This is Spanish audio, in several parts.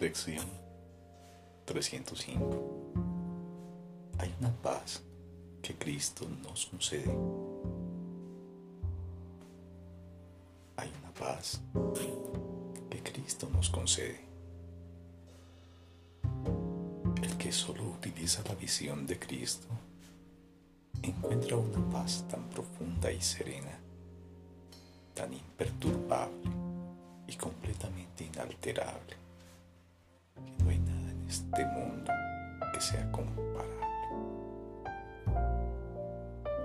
Lección 305. Hay una paz que Cristo nos concede. Hay una paz que Cristo nos concede. El que solo utiliza la visión de Cristo encuentra una paz tan profunda y serena, tan imperturbable y completamente inalterable este mundo que sea comparable.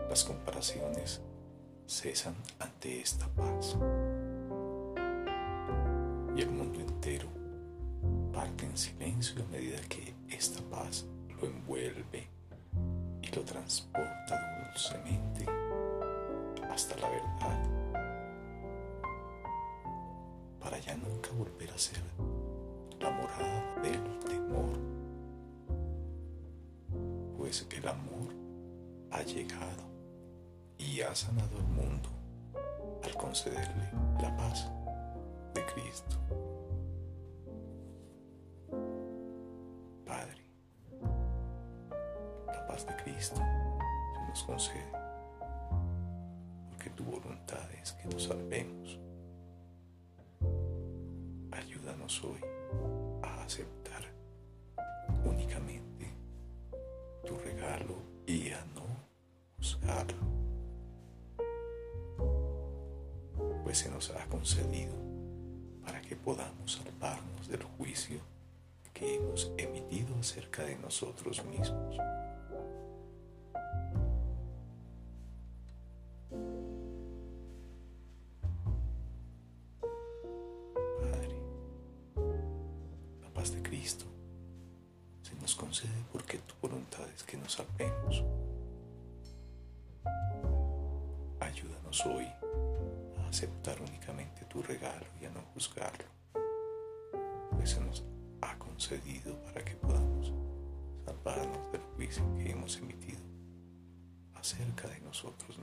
Las comparaciones cesan ante esta paz y el mundo entero parte en silencio a medida que esta paz lo envuelve y lo transporta dulcemente hasta la verdad para ya nunca volver a ser la morada del pues el amor ha llegado y ha sanado el mundo al concederle la paz de Cristo. Padre, la paz de Cristo se nos concede, porque tu voluntad es que nos salvemos. Ayúdanos hoy a aceptar y a no juzgarlo, pues se nos ha concedido para que podamos salvarnos del juicio que hemos emitido acerca de nosotros mismos. paz de Cristo nos concede porque tu voluntad es que nos salvemos. Ayúdanos hoy a aceptar únicamente tu regalo y a no juzgarlo, pues se nos ha concedido para que podamos salvarnos del juicio que hemos emitido acerca de nosotros.